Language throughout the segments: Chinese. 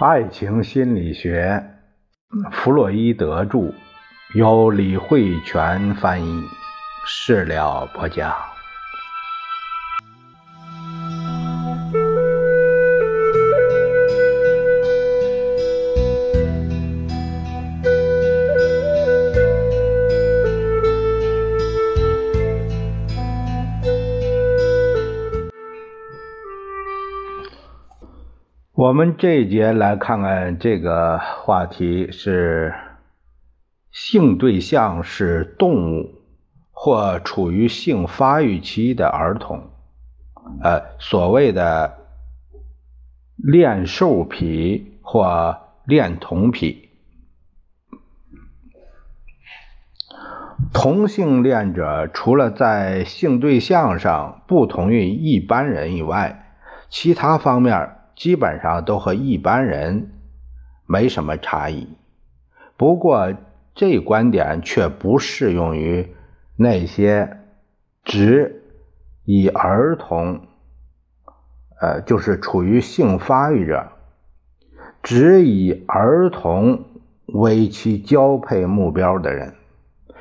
爱情心理学，弗洛伊德著，由李慧泉翻译，事了不讲。我们这一节来看看这个话题是性对象是动物或处于性发育期的儿童，呃，所谓的恋兽癖或恋童癖。同性恋者除了在性对象上不同于一般人以外，其他方面。基本上都和一般人没什么差异，不过这观点却不适用于那些只以儿童，呃，就是处于性发育者，只以儿童为其交配目标的人。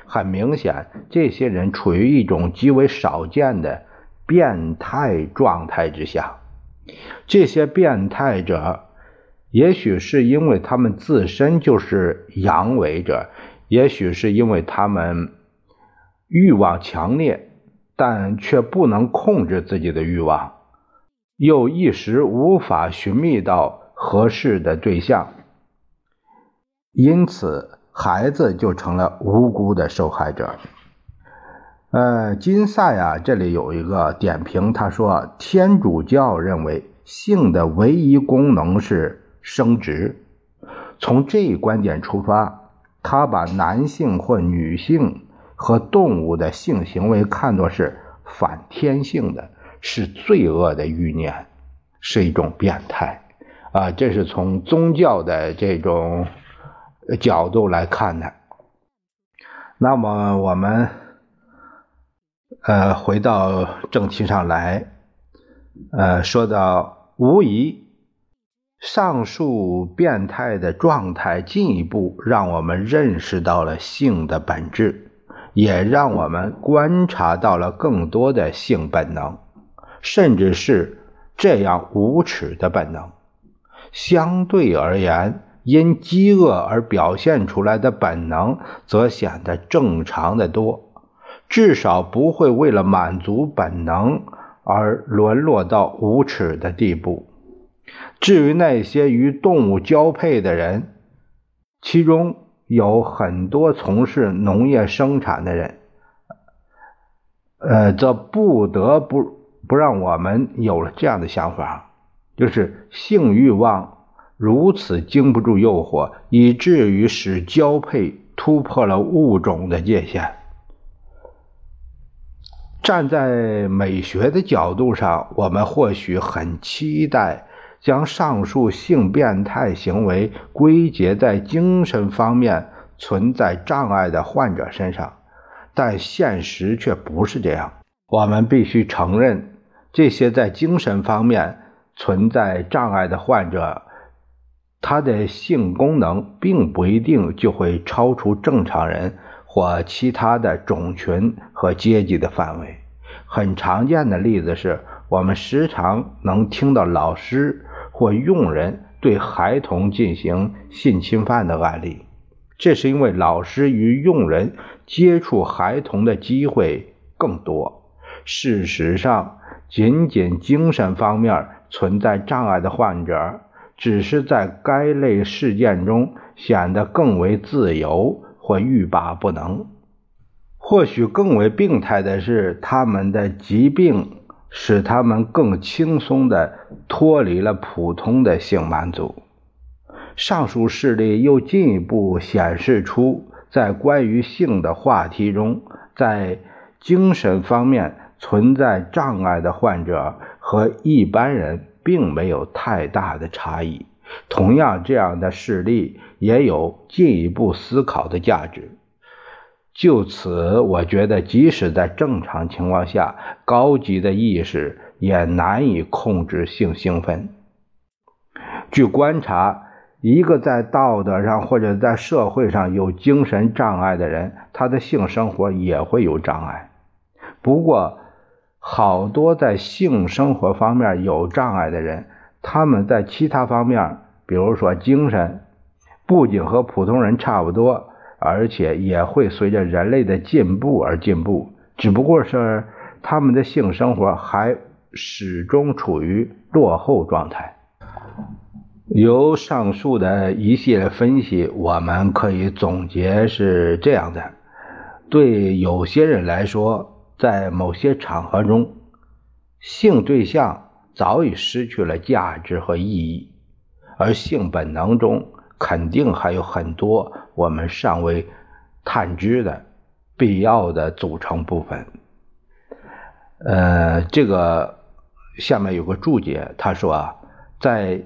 很明显，这些人处于一种极为少见的变态状态之下。这些变态者，也许是因为他们自身就是阳痿者，也许是因为他们欲望强烈，但却不能控制自己的欲望，又一时无法寻觅到合适的对象，因此孩子就成了无辜的受害者。呃，金赛啊，这里有一个点评，他说天主教认为。性的唯一功能是生殖。从这一观点出发，他把男性或女性和动物的性行为看作是反天性的，是罪恶的欲念，是一种变态。啊，这是从宗教的这种角度来看的。那么我们呃回到正题上来，呃，说到。无疑，上述变态的状态进一步让我们认识到了性的本质，也让我们观察到了更多的性本能，甚至是这样无耻的本能。相对而言，因饥饿而表现出来的本能则显得正常的多，至少不会为了满足本能。而沦落到无耻的地步。至于那些与动物交配的人，其中有很多从事农业生产的人，呃，则不得不不让我们有了这样的想法：就是性欲望如此经不住诱惑，以至于使交配突破了物种的界限。站在美学的角度上，我们或许很期待将上述性变态行为归结在精神方面存在障碍的患者身上，但现实却不是这样。我们必须承认，这些在精神方面存在障碍的患者，他的性功能并不一定就会超出正常人。或其他的种群和阶级的范围，很常见的例子是我们时常能听到老师或佣人对孩童进行性侵犯的案例。这是因为老师与佣人接触孩童的机会更多。事实上，仅仅精神方面存在障碍的患者，只是在该类事件中显得更为自由。或欲罢不能，或许更为病态的是，他们的疾病使他们更轻松地脱离了普通的性满足。上述事例又进一步显示出，在关于性的话题中，在精神方面存在障碍的患者和一般人并没有太大的差异。同样，这样的事例也有进一步思考的价值。就此，我觉得，即使在正常情况下，高级的意识也难以控制性兴奋。据观察，一个在道德上或者在社会上有精神障碍的人，他的性生活也会有障碍。不过，好多在性生活方面有障碍的人，他们在其他方面，比如说精神，不仅和普通人差不多，而且也会随着人类的进步而进步。只不过是他们的性生活还始终处于落后状态。由上述的一系列分析，我们可以总结是这样的：对有些人来说，在某些场合中，性对象早已失去了价值和意义，而性本能中肯定还有很多我们尚未探知的必要的组成部分。呃，这个下面有个注解，他说啊，在。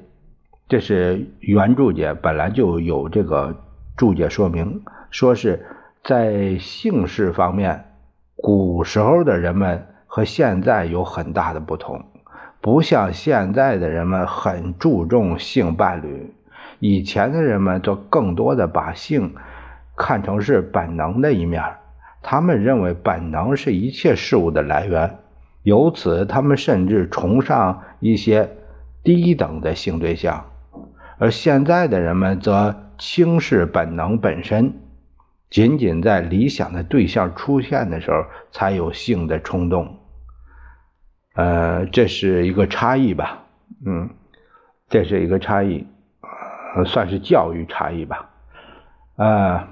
这是原注解，本来就有这个注解说明，说是在姓氏方面，古时候的人们和现在有很大的不同，不像现在的人们很注重性伴侣，以前的人们则更多的把性看成是本能的一面，他们认为本能是一切事物的来源，由此他们甚至崇尚一些低等的性对象。而现在的人们则轻视本能本身，仅仅在理想的对象出现的时候才有性的冲动。呃，这是一个差异吧？嗯，这是一个差异，算是教育差异吧。啊，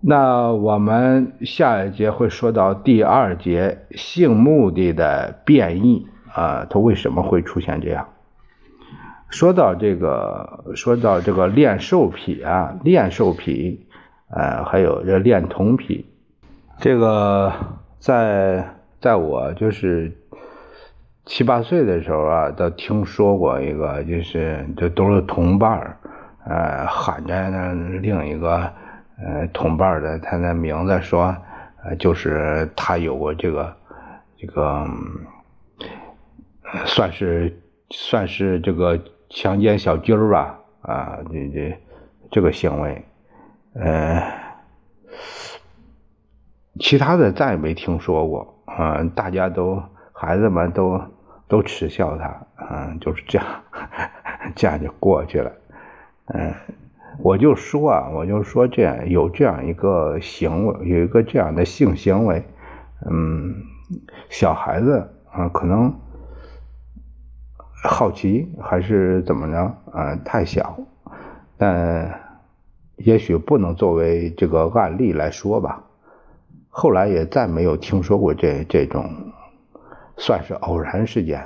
那我们下一节会说到第二节性目的的变异啊，它为什么会出现这样？说到这个，说到这个练兽癖啊，练兽癖，呃，还有这练童癖，这个在在我就是七八岁的时候啊，都听说过一个，就是这都是同伴儿，呃，喊着那另一个呃同伴的他的名字说，呃，就是他有过这个这个，算是算是这个。强奸小鸡儿吧，啊，这这这个行为，呃，其他的再也没听说过，啊，大家都孩子们都都耻笑他，嗯，就是这样，这样就过去了，嗯，我就说啊，我就说这样有这样一个行为，有一个这样的性行为，嗯，小孩子啊，可能。好奇还是怎么着啊？太小，但也许不能作为这个案例来说吧。后来也再没有听说过这这种，算是偶然事件。